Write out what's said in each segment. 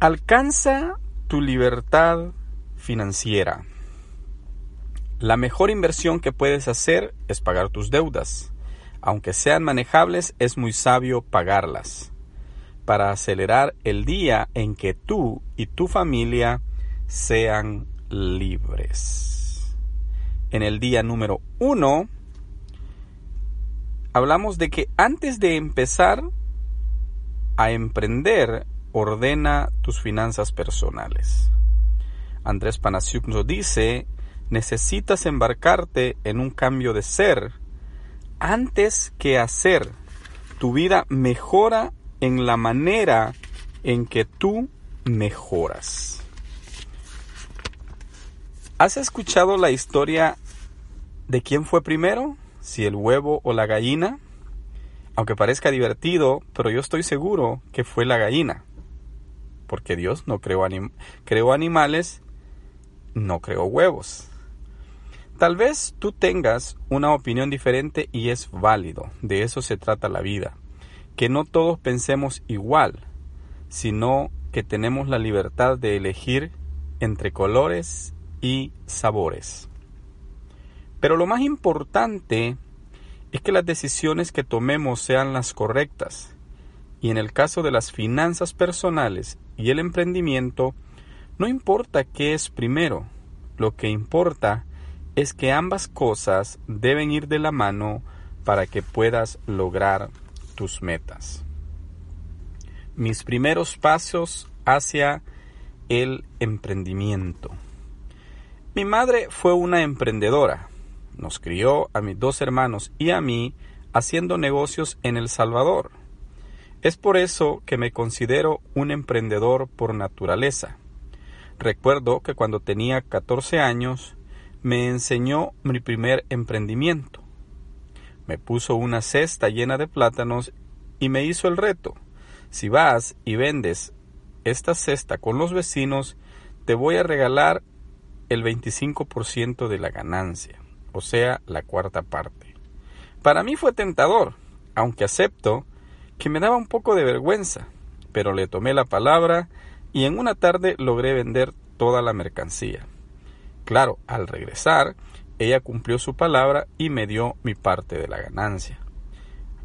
Alcanza tu libertad financiera. La mejor inversión que puedes hacer es pagar tus deudas. Aunque sean manejables, es muy sabio pagarlas para acelerar el día en que tú y tu familia sean libres. En el día número uno, hablamos de que antes de empezar a emprender, ordena tus finanzas personales. Andrés Panasiuk nos dice, necesitas embarcarte en un cambio de ser antes que hacer. Tu vida mejora en la manera en que tú mejoras. ¿Has escuchado la historia de quién fue primero? Si el huevo o la gallina. Aunque parezca divertido, pero yo estoy seguro que fue la gallina porque Dios no creó, creó animales, no creó huevos. Tal vez tú tengas una opinión diferente y es válido, de eso se trata la vida, que no todos pensemos igual, sino que tenemos la libertad de elegir entre colores y sabores. Pero lo más importante es que las decisiones que tomemos sean las correctas, y en el caso de las finanzas personales y el emprendimiento, no importa qué es primero, lo que importa es que ambas cosas deben ir de la mano para que puedas lograr tus metas. Mis primeros pasos hacia el emprendimiento. Mi madre fue una emprendedora. Nos crió a mis dos hermanos y a mí haciendo negocios en El Salvador. Es por eso que me considero un emprendedor por naturaleza. Recuerdo que cuando tenía 14 años me enseñó mi primer emprendimiento. Me puso una cesta llena de plátanos y me hizo el reto. Si vas y vendes esta cesta con los vecinos, te voy a regalar el 25% de la ganancia, o sea, la cuarta parte. Para mí fue tentador, aunque acepto que me daba un poco de vergüenza, pero le tomé la palabra y en una tarde logré vender toda la mercancía. Claro, al regresar, ella cumplió su palabra y me dio mi parte de la ganancia.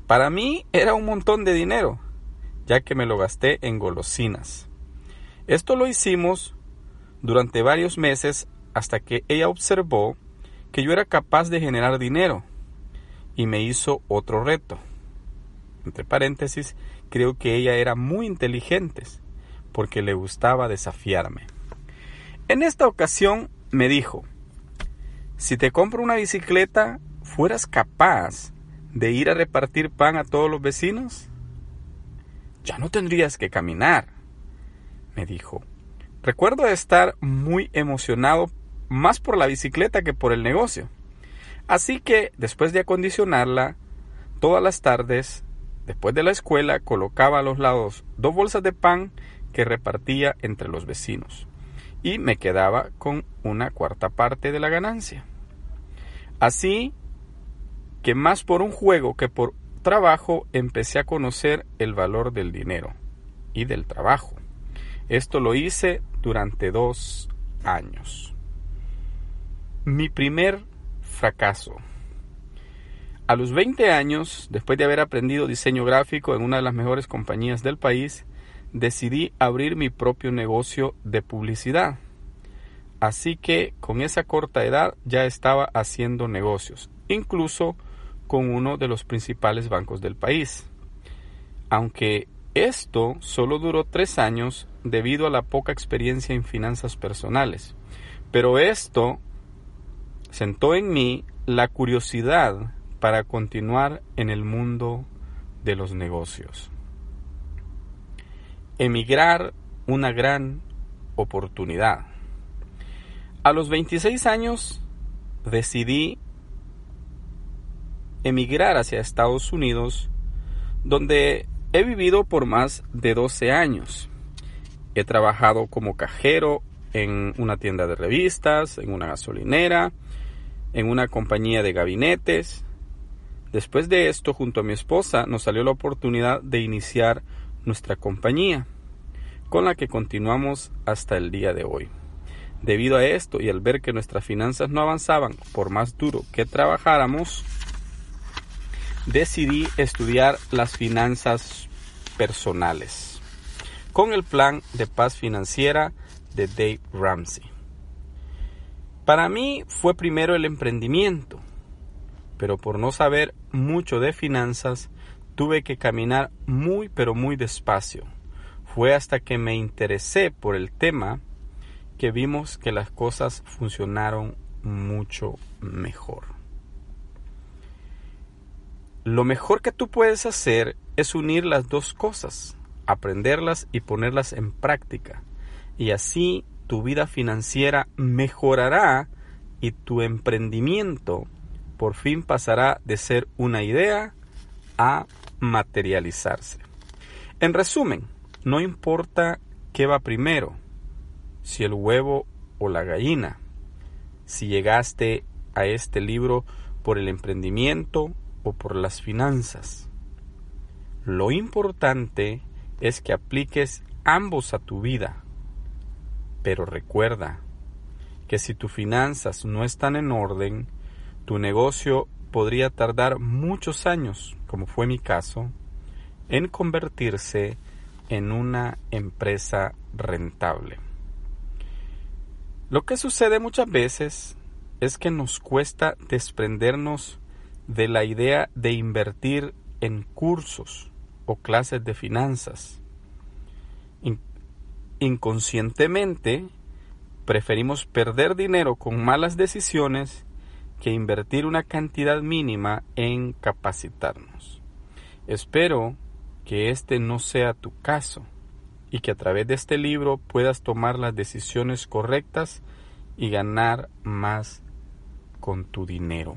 Para mí era un montón de dinero, ya que me lo gasté en golosinas. Esto lo hicimos durante varios meses hasta que ella observó que yo era capaz de generar dinero y me hizo otro reto entre paréntesis, creo que ella era muy inteligente, porque le gustaba desafiarme. En esta ocasión me dijo, si te compro una bicicleta, ¿fueras capaz de ir a repartir pan a todos los vecinos? Ya no tendrías que caminar, me dijo. Recuerdo estar muy emocionado más por la bicicleta que por el negocio. Así que, después de acondicionarla, todas las tardes Después de la escuela colocaba a los lados dos bolsas de pan que repartía entre los vecinos y me quedaba con una cuarta parte de la ganancia. Así que más por un juego que por trabajo empecé a conocer el valor del dinero y del trabajo. Esto lo hice durante dos años. Mi primer fracaso. A los 20 años, después de haber aprendido diseño gráfico en una de las mejores compañías del país, decidí abrir mi propio negocio de publicidad. Así que con esa corta edad ya estaba haciendo negocios, incluso con uno de los principales bancos del país. Aunque esto solo duró tres años debido a la poca experiencia en finanzas personales. Pero esto sentó en mí la curiosidad para continuar en el mundo de los negocios. Emigrar una gran oportunidad. A los 26 años decidí emigrar hacia Estados Unidos, donde he vivido por más de 12 años. He trabajado como cajero en una tienda de revistas, en una gasolinera, en una compañía de gabinetes. Después de esto, junto a mi esposa, nos salió la oportunidad de iniciar nuestra compañía, con la que continuamos hasta el día de hoy. Debido a esto y al ver que nuestras finanzas no avanzaban por más duro que trabajáramos, decidí estudiar las finanzas personales con el plan de paz financiera de Dave Ramsey. Para mí fue primero el emprendimiento, pero por no saber mucho de finanzas tuve que caminar muy pero muy despacio. Fue hasta que me interesé por el tema que vimos que las cosas funcionaron mucho mejor. Lo mejor que tú puedes hacer es unir las dos cosas, aprenderlas y ponerlas en práctica. Y así tu vida financiera mejorará y tu emprendimiento por fin pasará de ser una idea a materializarse. En resumen, no importa qué va primero, si el huevo o la gallina. Si llegaste a este libro por el emprendimiento o por las finanzas. Lo importante es que apliques ambos a tu vida. Pero recuerda que si tus finanzas no están en orden, tu negocio podría tardar muchos años, como fue mi caso, en convertirse en una empresa rentable. Lo que sucede muchas veces es que nos cuesta desprendernos de la idea de invertir en cursos o clases de finanzas. inconscientemente preferimos perder dinero con malas decisiones que invertir una cantidad mínima en capacitarnos. Espero que este no sea tu caso y que a través de este libro puedas tomar las decisiones correctas y ganar más con tu dinero.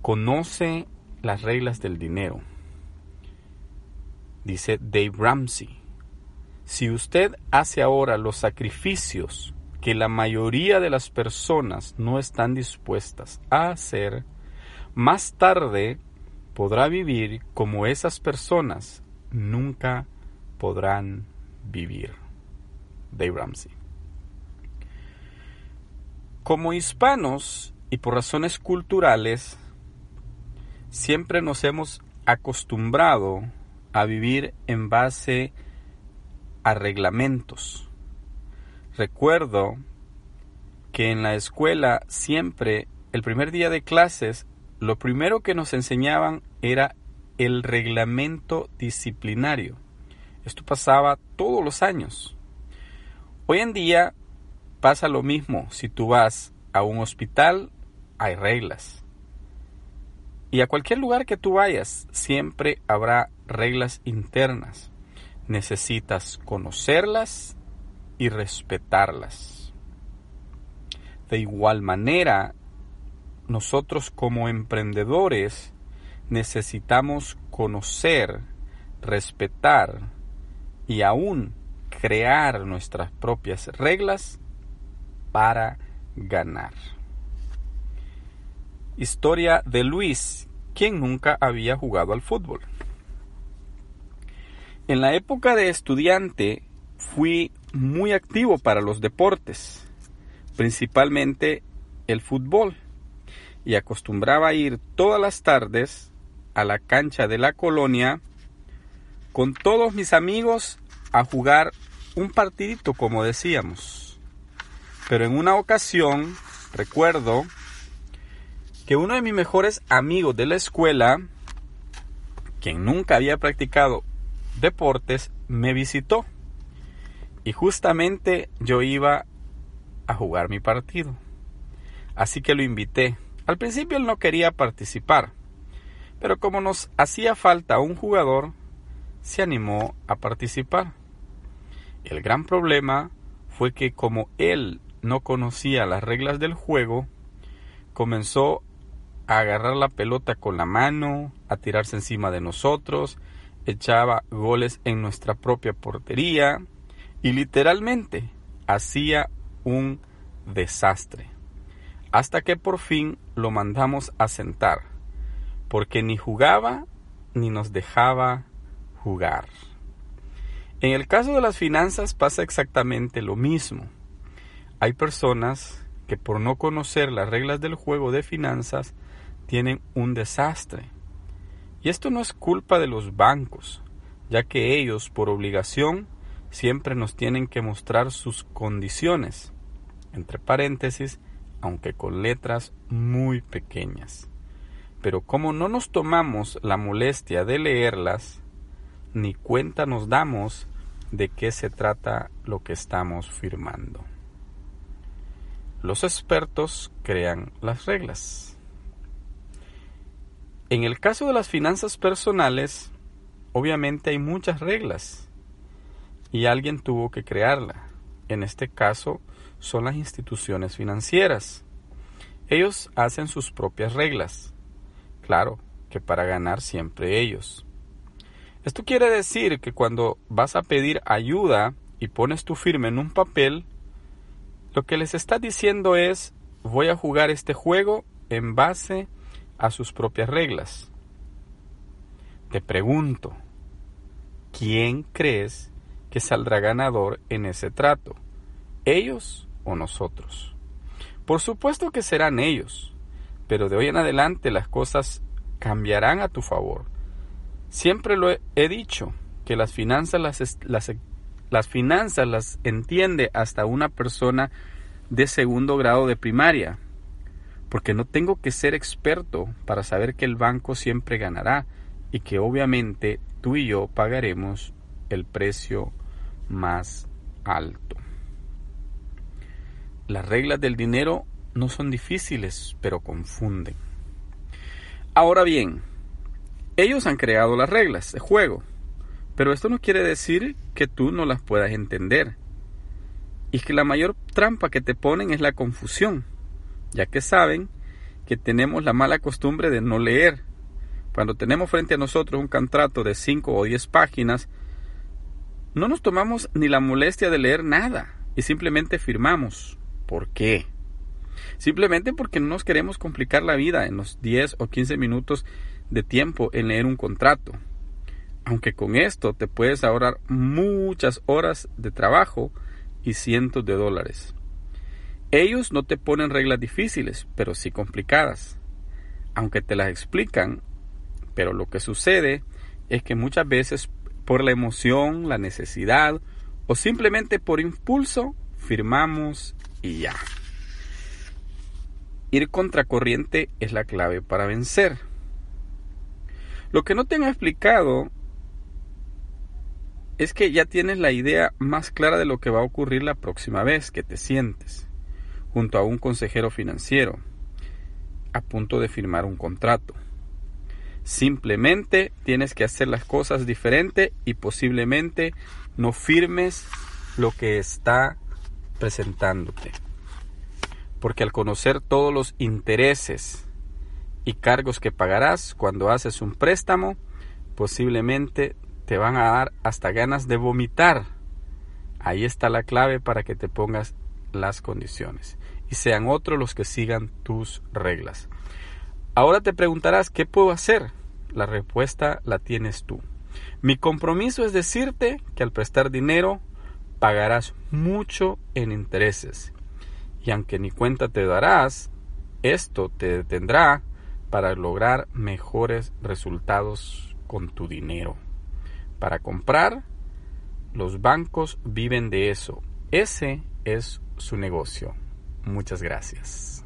Conoce las reglas del dinero. Dice Dave Ramsey, si usted hace ahora los sacrificios que la mayoría de las personas no están dispuestas a hacer, más tarde podrá vivir como esas personas nunca podrán vivir. Dave Ramsey. Como hispanos y por razones culturales, siempre nos hemos acostumbrado a vivir en base a reglamentos. Recuerdo que en la escuela siempre, el primer día de clases, lo primero que nos enseñaban era el reglamento disciplinario. Esto pasaba todos los años. Hoy en día pasa lo mismo. Si tú vas a un hospital, hay reglas. Y a cualquier lugar que tú vayas, siempre habrá reglas internas. Necesitas conocerlas y respetarlas. De igual manera, nosotros como emprendedores necesitamos conocer, respetar y aún crear nuestras propias reglas para ganar. Historia de Luis, quien nunca había jugado al fútbol. En la época de estudiante fui muy activo para los deportes, principalmente el fútbol, y acostumbraba a ir todas las tardes a la cancha de la colonia con todos mis amigos a jugar un partidito, como decíamos. Pero en una ocasión, recuerdo, que uno de mis mejores amigos de la escuela, quien nunca había practicado deportes, me visitó. Y justamente yo iba a jugar mi partido. Así que lo invité. Al principio él no quería participar, pero como nos hacía falta un jugador, se animó a participar. El gran problema fue que como él no conocía las reglas del juego, comenzó a agarrar la pelota con la mano, a tirarse encima de nosotros, echaba goles en nuestra propia portería y literalmente hacía un desastre. Hasta que por fin lo mandamos a sentar, porque ni jugaba ni nos dejaba jugar. En el caso de las finanzas pasa exactamente lo mismo. Hay personas que por no conocer las reglas del juego de finanzas tienen un desastre. Y esto no es culpa de los bancos, ya que ellos por obligación siempre nos tienen que mostrar sus condiciones, entre paréntesis, aunque con letras muy pequeñas. Pero como no nos tomamos la molestia de leerlas, ni cuenta nos damos de qué se trata lo que estamos firmando. Los expertos crean las reglas. En el caso de las finanzas personales, obviamente hay muchas reglas y alguien tuvo que crearla. En este caso son las instituciones financieras. Ellos hacen sus propias reglas. Claro que para ganar siempre ellos. Esto quiere decir que cuando vas a pedir ayuda y pones tu firma en un papel, lo que les está diciendo es voy a jugar este juego en base a sus propias reglas. Te pregunto, ¿quién crees saldrá ganador en ese trato? ¿Ellos o nosotros? Por supuesto que serán ellos, pero de hoy en adelante las cosas cambiarán a tu favor Siempre lo he, dicho, que las finanzas las, las, las finanzas las entiende hasta una persona de segundo grado de primaria, porque no tengo que ser experto para saber que el banco siempre ganará y que obviamente tú y yo pagaremos el precio más alto. Las reglas del dinero no son difíciles, pero confunden. Ahora bien, ellos han creado las reglas de juego, pero esto no quiere decir que tú no las puedas entender. Y que la mayor trampa que te ponen es la confusión, ya que saben que tenemos la mala costumbre de no leer. Cuando tenemos frente a nosotros un contrato de 5 o 10 páginas, no nos tomamos ni la molestia de leer nada y simplemente firmamos. ¿Por qué? Simplemente porque no nos queremos complicar la vida en los 10 o 15 minutos de tiempo en leer un contrato. Aunque con esto te puedes ahorrar muchas horas de trabajo y cientos de dólares. Ellos no te ponen reglas difíciles, pero sí complicadas. Aunque te las explican, pero lo que sucede es que muchas veces por la emoción, la necesidad o simplemente por impulso firmamos y ya. Ir contracorriente es la clave para vencer. Lo que no te han explicado es que ya tienes la idea más clara de lo que va a ocurrir la próxima vez que te sientes junto a un consejero financiero a punto de firmar un contrato. Simplemente tienes que hacer las cosas diferente y posiblemente no firmes lo que está presentándote. Porque al conocer todos los intereses y cargos que pagarás cuando haces un préstamo, posiblemente te van a dar hasta ganas de vomitar. Ahí está la clave para que te pongas las condiciones y sean otros los que sigan tus reglas. Ahora te preguntarás, ¿qué puedo hacer? La respuesta la tienes tú. Mi compromiso es decirte que al prestar dinero pagarás mucho en intereses. Y aunque ni cuenta te darás, esto te detendrá para lograr mejores resultados con tu dinero. Para comprar, los bancos viven de eso. Ese es su negocio. Muchas gracias.